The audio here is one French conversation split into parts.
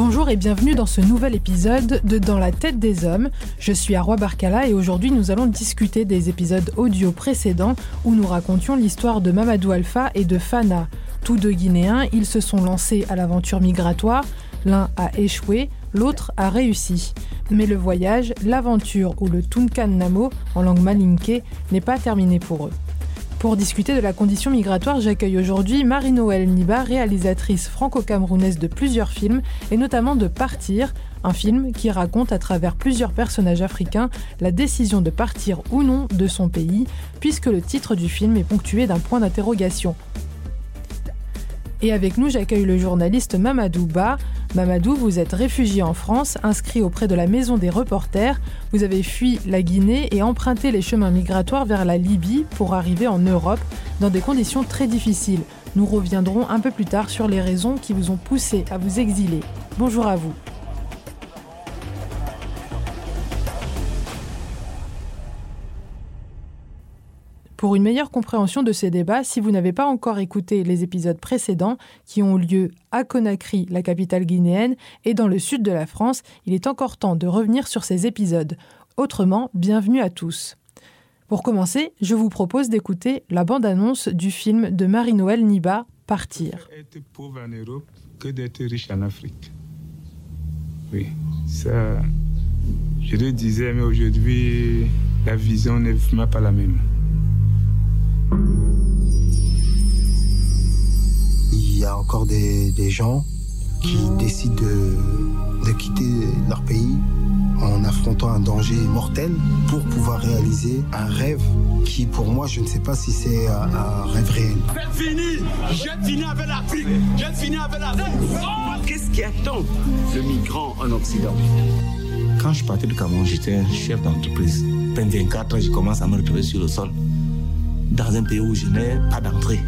Bonjour et bienvenue dans ce nouvel épisode de Dans la tête des hommes. Je suis Arwa Barkala et aujourd'hui nous allons discuter des épisodes audio précédents où nous racontions l'histoire de Mamadou Alpha et de Fana. Tous deux Guinéens, ils se sont lancés à l'aventure migratoire. L'un a échoué, l'autre a réussi. Mais le voyage, l'aventure ou le Tunkan Namo en langue malinké n'est pas terminé pour eux. Pour discuter de la condition migratoire, j'accueille aujourd'hui Marie-Noël Niba, réalisatrice franco-camerounaise de plusieurs films, et notamment de Partir, un film qui raconte à travers plusieurs personnages africains la décision de partir ou non de son pays, puisque le titre du film est ponctué d'un point d'interrogation. Et avec nous, j'accueille le journaliste Mamadou Ba. Mamadou, vous êtes réfugié en France, inscrit auprès de la Maison des reporters. Vous avez fui la Guinée et emprunté les chemins migratoires vers la Libye pour arriver en Europe dans des conditions très difficiles. Nous reviendrons un peu plus tard sur les raisons qui vous ont poussé à vous exiler. Bonjour à vous. Pour une meilleure compréhension de ces débats, si vous n'avez pas encore écouté les épisodes précédents qui ont lieu à Conakry, la capitale guinéenne, et dans le sud de la France, il est encore temps de revenir sur ces épisodes. Autrement, bienvenue à tous. Pour commencer, je vous propose d'écouter la bande-annonce du film de Marie-Noël Niba, Partir. Être pauvre en Europe que d'être riche en Afrique. Oui, ça, je le disais, mais aujourd'hui, la vision n'est vraiment pas la même. Il y a encore des, des gens qui décident de, de quitter leur pays en affrontant un danger mortel pour pouvoir réaliser un rêve qui, pour moi, je ne sais pas si c'est un, un rêve réel. J'ai fini J'ai fini avec l'Afrique J'ai fini avec l'Afrique oh Qu'est-ce qui attend le migrant en Occident? Quand je partais du Cameroun, j'étais chef d'entreprise. 24 ans, je commence à me retrouver sur le sol dans un pays où je n'ai pas d'entrée.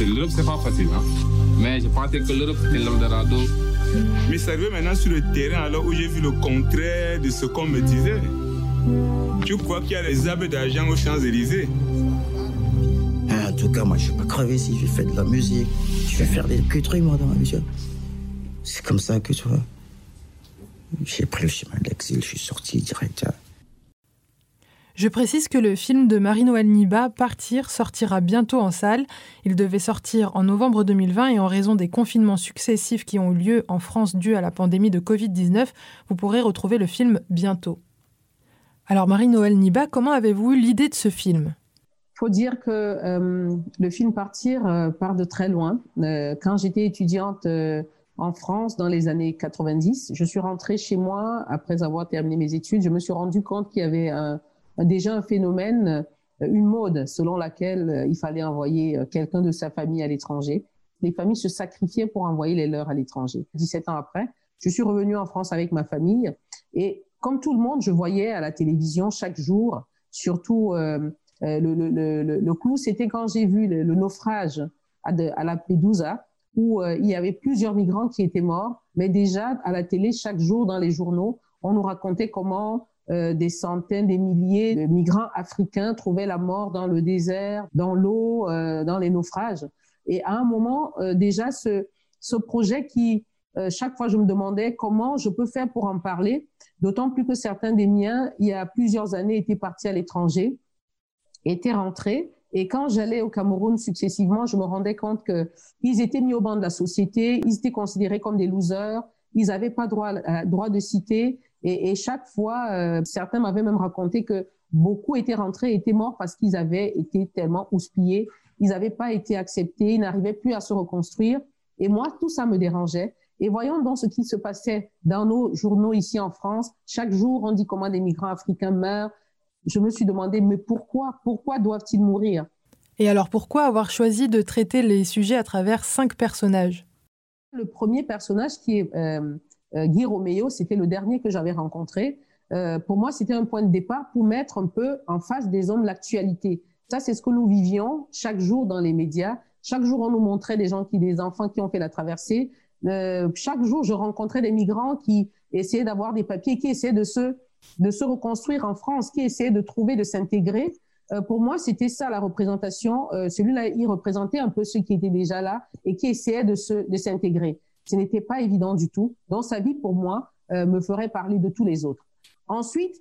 L'Europe, c'est pas facile, hein? mais je pensais que l'Europe, c'était l'Eldorado. Mais c'est arrivé maintenant sur le terrain, alors où j'ai vu le contraire de ce qu'on me disait. Tu crois qu'il y a des arbres d'argent aux Champs-Élysées? En tout cas, moi, je vais pas crever si je fais de la musique. Je vais faire des trucs, moi, dans ma vie. C'est comme ça que, tu vois, j'ai pris le chemin de l'exil, je suis sorti direct. Je précise que le film de Marie-Noël Niba, Partir, sortira bientôt en salle. Il devait sortir en novembre 2020 et en raison des confinements successifs qui ont eu lieu en France dû à la pandémie de Covid-19, vous pourrez retrouver le film bientôt. Alors Marie-Noël Niba, comment avez-vous eu l'idée de ce film? Faut dire que euh, le film Partir euh, part de très loin. Euh, quand j'étais étudiante en France dans les années 90, je suis rentrée chez moi après avoir terminé mes études. Je me suis rendu compte qu'il y avait un, déjà un phénomène, euh, une mode selon laquelle euh, il fallait envoyer euh, quelqu'un de sa famille à l'étranger. Les familles se sacrifiaient pour envoyer les leurs à l'étranger. 17 ans après, je suis revenue en France avec ma famille et comme tout le monde, je voyais à la télévision chaque jour, surtout euh, le, le, le, le clou, c'était quand j'ai vu le, naufrage à, la Pédouza, où il y avait plusieurs migrants qui étaient morts, mais déjà à la télé, chaque jour dans les journaux, on nous racontait comment euh, des centaines, des milliers de migrants africains trouvaient la mort dans le désert, dans l'eau, euh, dans les naufrages. Et à un moment, euh, déjà, ce, ce projet qui, euh, chaque fois, je me demandais comment je peux faire pour en parler, d'autant plus que certains des miens, il y a plusieurs années, étaient partis à l'étranger, étaient rentrés. Et quand j'allais au Cameroun successivement, je me rendais compte qu'ils étaient mis au banc de la société, ils étaient considérés comme des losers, ils n'avaient pas droit, droit de citer, et, et chaque fois, euh, certains m'avaient même raconté que beaucoup étaient rentrés, étaient morts parce qu'ils avaient été tellement houspillés, ils n'avaient pas été acceptés, ils n'arrivaient plus à se reconstruire. Et moi, tout ça me dérangeait. Et voyons donc ce qui se passait dans nos journaux ici en France. Chaque jour, on dit comment des migrants africains meurent. Je me suis demandé, mais pourquoi Pourquoi doivent-ils mourir? Et alors, pourquoi avoir choisi de traiter les sujets à travers cinq personnages? Le premier personnage qui est euh, euh, Guy Roméo, c'était le dernier que j'avais rencontré. Euh, pour moi, c'était un point de départ pour mettre un peu en face des hommes l'actualité. Ça, c'est ce que nous vivions chaque jour dans les médias. Chaque jour, on nous montrait des gens qui, des enfants qui ont fait la traversée. Euh, chaque jour, je rencontrais des migrants qui essayaient d'avoir des papiers, qui essayaient de se, de se reconstruire en France, qui essayaient de trouver, de s'intégrer. Euh, pour moi, c'était ça la représentation. Euh, Celui-là, il représentait un peu ceux qui étaient déjà là et qui essayaient de se, de s'intégrer. Ce n'était pas évident du tout. Donc sa vie, pour moi, euh, me ferait parler de tous les autres. Ensuite,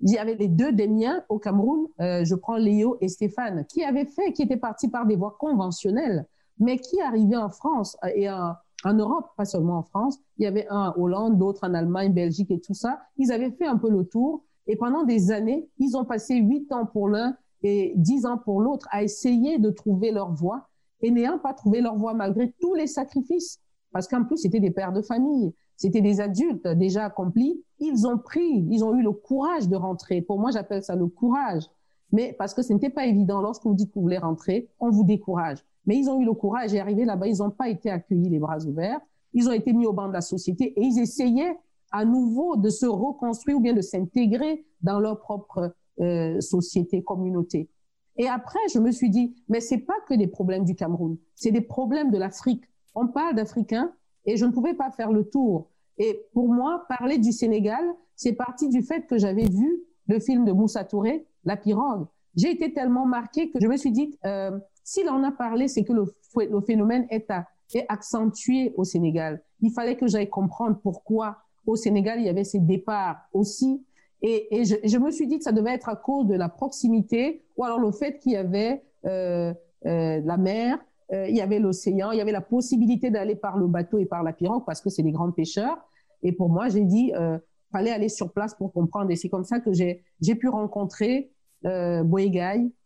il y avait les deux des miens au Cameroun. Euh, je prends Léo et Stéphane, qui avaient fait, qui étaient partis par des voies conventionnelles, mais qui arrivaient en France et en, en Europe, pas seulement en France. Il y avait un en Hollande, d'autres en Allemagne, Belgique et tout ça. Ils avaient fait un peu le tour. Et pendant des années, ils ont passé huit ans pour l'un et dix ans pour l'autre à essayer de trouver leur voie et n'ayant pas trouvé leur voie malgré tous les sacrifices. Parce qu'en plus, c'était des pères de famille, c'était des adultes déjà accomplis. Ils ont pris, ils ont eu le courage de rentrer. Pour moi, j'appelle ça le courage. Mais parce que ce n'était pas évident, lorsque vous dites que vous voulez rentrer, on vous décourage. Mais ils ont eu le courage et arrivé là-bas, ils n'ont pas été accueillis les bras ouverts. Ils ont été mis au banc de la société et ils essayaient à nouveau de se reconstruire ou bien de s'intégrer dans leur propre euh, société, communauté. Et après, je me suis dit, mais c'est pas que des problèmes du Cameroun, c'est des problèmes de l'Afrique. On parle d'Africains et je ne pouvais pas faire le tour. Et pour moi, parler du Sénégal, c'est parti du fait que j'avais vu le film de Moussa Touré, La pirogue. J'ai été tellement marquée que je me suis dit, euh, s'il en a parlé, c'est que le, phénomène est, accentué au Sénégal. Il fallait que j'aille comprendre pourquoi au Sénégal, il y avait ces départs aussi. Et, je, me suis dit que ça devait être à cause de la proximité ou alors le fait qu'il y avait euh, euh, la mer, euh, il y avait l'océan, il y avait la possibilité d'aller par le bateau et par la pirogue parce que c'est des grands pêcheurs. Et pour moi, j'ai dit, euh, fallait aller sur place pour comprendre. Et c'est comme ça que j'ai pu rencontrer euh,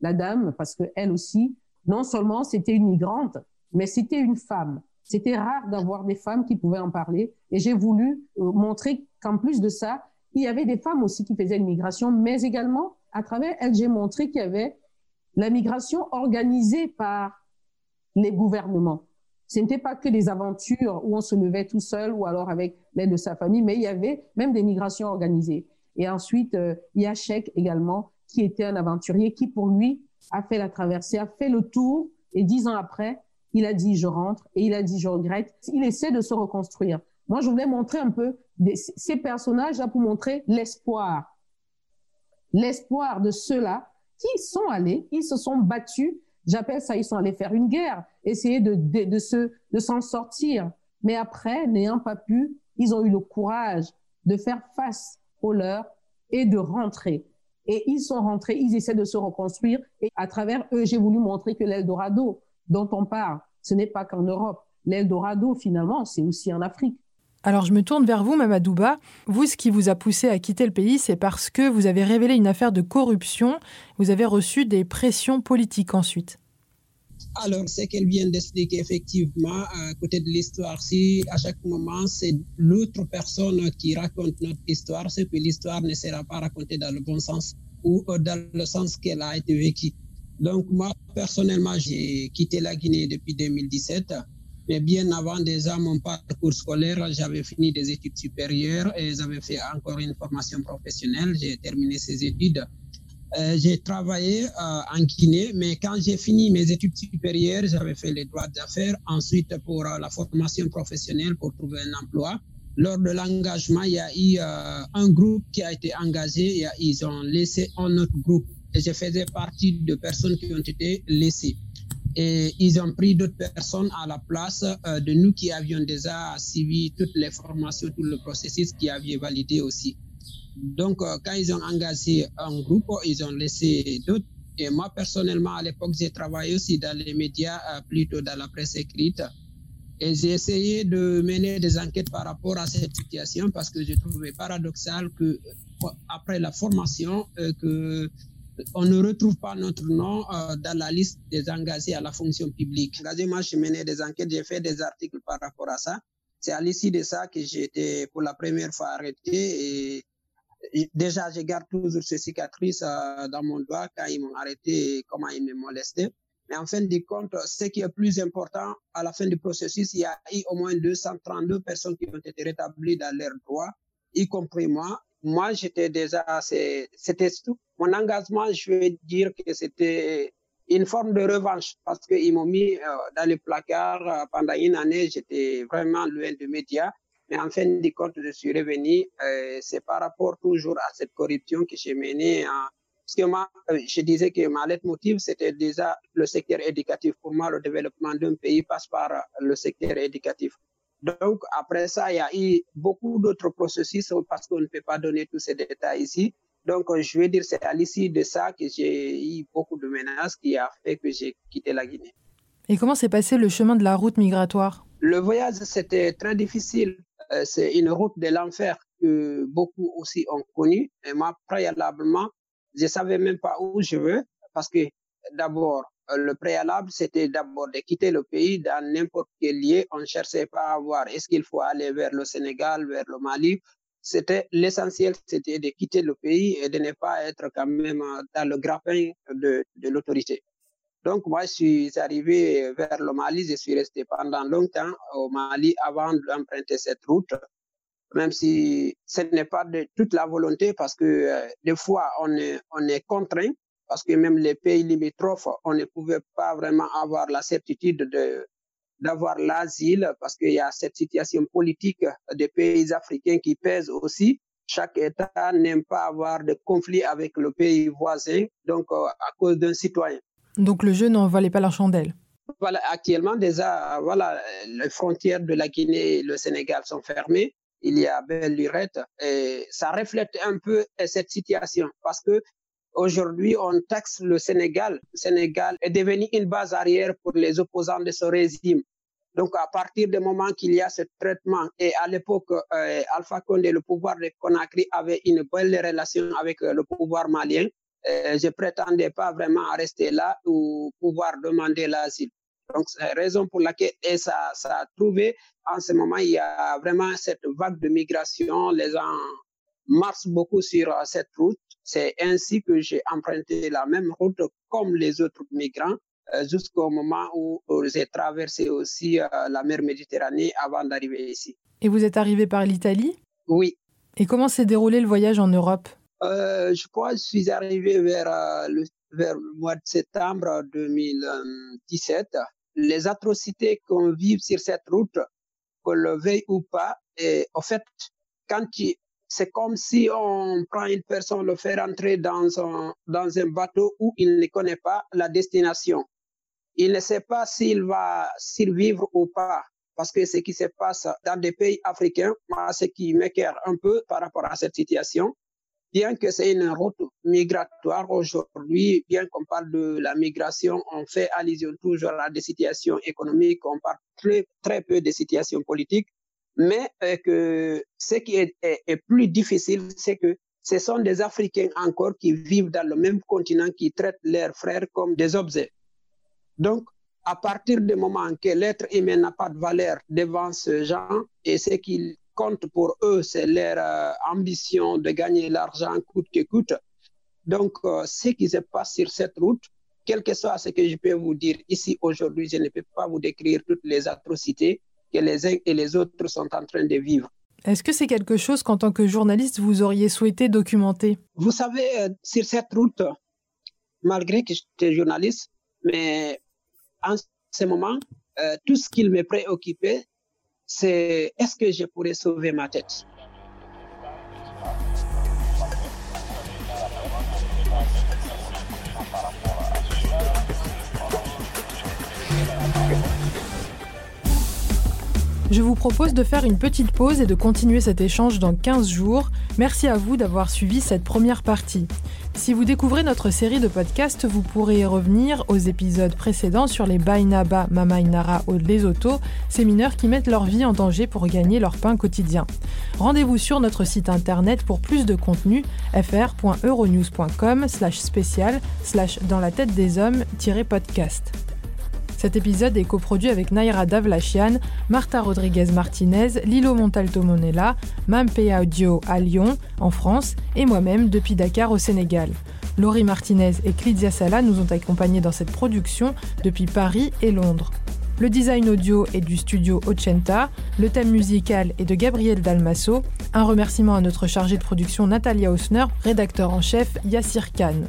la dame, parce que elle aussi, non seulement c'était une migrante, mais c'était une femme. C'était rare d'avoir des femmes qui pouvaient en parler. Et j'ai voulu euh, montrer qu'en plus de ça, il y avait des femmes aussi qui faisaient l'immigration, mais également, à travers elle, j'ai montré qu'il y avait la migration organisée par les gouvernements. Ce n'était pas que des aventures où on se levait tout seul ou alors avec l'aide de sa famille, mais il y avait même des migrations organisées. Et ensuite, euh, il y a également, qui était un aventurier qui, pour lui, a fait la traversée, a fait le tour, et dix ans après, il a dit je rentre, et il a dit je regrette. Il essaie de se reconstruire. Moi, je voulais montrer un peu ces personnages-là pour montrer l'espoir. L'espoir de ceux-là qui sont allés, ils se sont battus. J'appelle ça, ils sont allés faire une guerre, essayer de, de, se, de s'en sortir. Mais après, n'ayant pas pu, ils ont eu le courage de faire face aux leurs et de rentrer. Et ils sont rentrés, ils essaient de se reconstruire. Et à travers eux, j'ai voulu montrer que l'Eldorado dont on parle, ce n'est pas qu'en Europe. L'Eldorado, finalement, c'est aussi en Afrique. Alors je me tourne vers vous, Mamadouba. Vous, ce qui vous a poussé à quitter le pays, c'est parce que vous avez révélé une affaire de corruption. Vous avez reçu des pressions politiques ensuite. Alors, c'est qu'elle vient d'expliquer effectivement, à côté de l'histoire, si à chaque moment c'est l'autre personne qui raconte notre histoire, c'est que l'histoire ne sera pas racontée dans le bon sens ou dans le sens qu'elle a été vécue. Donc, moi, personnellement, j'ai quitté la Guinée depuis 2017. Mais bien avant déjà mon parcours scolaire, j'avais fini des études supérieures et j'avais fait encore une formation professionnelle. J'ai terminé ces études. Euh, j'ai travaillé euh, en Guinée, mais quand j'ai fini mes études supérieures, j'avais fait les droits d'affaires. Ensuite, pour euh, la formation professionnelle, pour trouver un emploi. Lors de l'engagement, il y a eu un groupe qui a été engagé ils ont laissé un autre groupe. Et je faisais partie de personnes qui ont été laissées et ils ont pris d'autres personnes à la place euh, de nous qui avions déjà suivi toutes les formations, tout le processus qui avait validé aussi. Donc, euh, quand ils ont engagé un groupe, ils ont laissé d'autres. Et moi, personnellement, à l'époque, j'ai travaillé aussi dans les médias, euh, plutôt dans la presse écrite. Et j'ai essayé de mener des enquêtes par rapport à cette situation parce que je trouvais paradoxal que après la formation, que on ne retrouve pas notre nom euh, dans la liste des engagés à la fonction publique. Moi, j'ai mené des enquêtes, j'ai fait des articles par rapport à ça. C'est à l'issue de ça que j'ai été pour la première fois arrêté. Déjà, je garde toujours ces cicatrices euh, dans mon doigt quand ils m'ont arrêté et comment ils me molestaient. Mais en fin de compte, ce qui est plus important, à la fin du processus, il y a eu au moins 232 personnes qui ont été rétablies dans leurs droits, y compris moi moi, j'étais déjà, c'était tout. Mon engagement, je vais dire que c'était une forme de revanche parce qu'ils m'ont mis euh, dans le placard euh, pendant une année. J'étais vraiment loin de médias. Mais en fin de compte, je suis revenu. Euh, c'est par rapport toujours à cette corruption que j'ai menée. Hein. parce que moi, je disais que ma leitmotiv, c'était déjà le secteur éducatif. Pour moi, le développement d'un pays passe par le secteur éducatif. Donc, après ça, il y a eu beaucoup d'autres processus parce qu'on ne peut pas donner tous ces détails ici. Donc, je vais dire, c'est à l'issue de ça que j'ai eu beaucoup de menaces qui a fait que j'ai quitté la Guinée. Et comment s'est passé le chemin de la route migratoire? Le voyage, c'était très difficile. Euh, c'est une route de l'enfer que beaucoup aussi ont connue. Et moi, préalablement, je savais même pas où je veux parce que d'abord, le préalable, c'était d'abord de quitter le pays dans n'importe quel lieu. On ne cherchait pas à voir est-ce qu'il faut aller vers le Sénégal, vers le Mali. C'était l'essentiel, c'était de quitter le pays et de ne pas être quand même dans le grappin de, de l'autorité. Donc moi, je suis arrivé vers le Mali, je suis resté pendant longtemps au Mali avant d'emprunter cette route, même si ce n'est pas de toute la volonté parce que euh, des fois on est, on est contraint parce que même les pays limitrophes, on ne pouvait pas vraiment avoir la certitude de d'avoir l'asile parce qu'il y a cette situation politique des pays africains qui pèse aussi. Chaque État n'aime pas avoir de conflit avec le pays voisin, donc euh, à cause d'un citoyen. Donc le jeu n'en valait pas la chandelle. Voilà, actuellement déjà, voilà, les frontières de la Guinée et le Sénégal sont fermées. Il y a belle lurette et ça reflète un peu cette situation parce que Aujourd'hui, on taxe le Sénégal. Le Sénégal est devenu une base arrière pour les opposants de ce régime. Donc, à partir du moment qu'il y a ce traitement, et à l'époque, euh, Alpha Condé, le pouvoir de Conakry, avait une belle relation avec euh, le pouvoir malien, euh, je prétendais pas vraiment rester là ou pouvoir demander l'asile. Donc, c'est la raison pour laquelle et ça, ça a trouvé, en ce moment, il y a vraiment cette vague de migration. Les gens marchent beaucoup sur euh, cette route. C'est ainsi que j'ai emprunté la même route comme les autres migrants euh, jusqu'au moment où j'ai traversé aussi euh, la mer Méditerranée avant d'arriver ici. Et vous êtes arrivé par l'Italie? Oui. Et comment s'est déroulé le voyage en Europe? Euh, Je crois que je suis arrivé vers, le, vers le mois de septembre 2017. Les atrocités qu'on vit sur cette route, qu'on le veuille ou pas, et en fait, quand tu c'est comme si on prend une personne, le fait rentrer dans un, dans un bateau où il ne connaît pas la destination. Il ne sait pas s'il va survivre ou pas. Parce que ce qui se passe dans des pays africains, ce qui m'écœure un peu par rapport à cette situation, bien que c'est une route migratoire aujourd'hui, bien qu'on parle de la migration, on fait allusion toujours à des situations économiques, on parle très, très peu des situations politiques mais euh, que ce qui est, plus difficile, c'est que ce sont des Africains encore qui vivent dans le même continent, qui traitent leurs frères comme des objets. Donc, à partir du moment que l'être humain n'a pas de valeur devant ce genre, et ce qui compte pour eux, c'est leur euh, ambition de gagner l'argent coûte que coûte. Donc, euh, ce qui se passe sur cette route, quel que soit ce que je peux vous dire ici aujourd'hui, je ne peux pas vous décrire toutes les atrocités que les uns et les autres sont en train de vivre. Est-ce que c'est quelque chose qu'en tant que journaliste, vous auriez souhaité documenter? Vous savez, euh, sur cette route, malgré que j'étais journaliste, mais en ce moment, euh, tout ce qui me préoccupait, c'est est-ce que je pourrais sauver ma tête? Je vous propose de faire une petite pause et de continuer cet échange dans 15 jours. Merci à vous d'avoir suivi cette première partie. Si vous découvrez notre série de podcasts, vous pourrez revenir aux épisodes précédents sur les Bainaba, Mama Inara ou Lesotho, ces mineurs qui mettent leur vie en danger pour gagner leur pain quotidien. Rendez-vous sur notre site internet pour plus de contenu fr.euronews.com slash spécial slash dans la tête des hommes-podcast. Cet épisode est coproduit avec Naira Davlachian, Marta Rodriguez Martinez, Lilo Montalto Monella, Mampea Audio à Lyon, en France, et moi-même depuis Dakar au Sénégal. Laurie Martinez et Clidia Sala nous ont accompagnés dans cette production depuis Paris et Londres. Le design audio est du studio Ochenta, le thème musical est de Gabriel Dalmasso, un remerciement à notre chargée de production Natalia Hausner, rédacteur en chef Yassir Khan.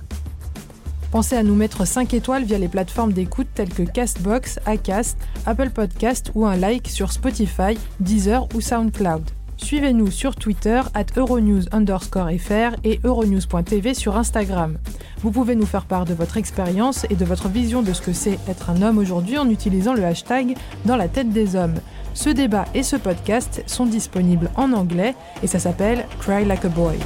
Pensez à nous mettre 5 étoiles via les plateformes d'écoute telles que Castbox, Acast, Apple Podcast ou un like sur Spotify, Deezer ou SoundCloud. Suivez-nous sur Twitter at Euronews underscore FR et Euronews.tv sur Instagram. Vous pouvez nous faire part de votre expérience et de votre vision de ce que c'est être un homme aujourd'hui en utilisant le hashtag dans la tête des hommes. Ce débat et ce podcast sont disponibles en anglais et ça s'appelle Cry Like a Boy.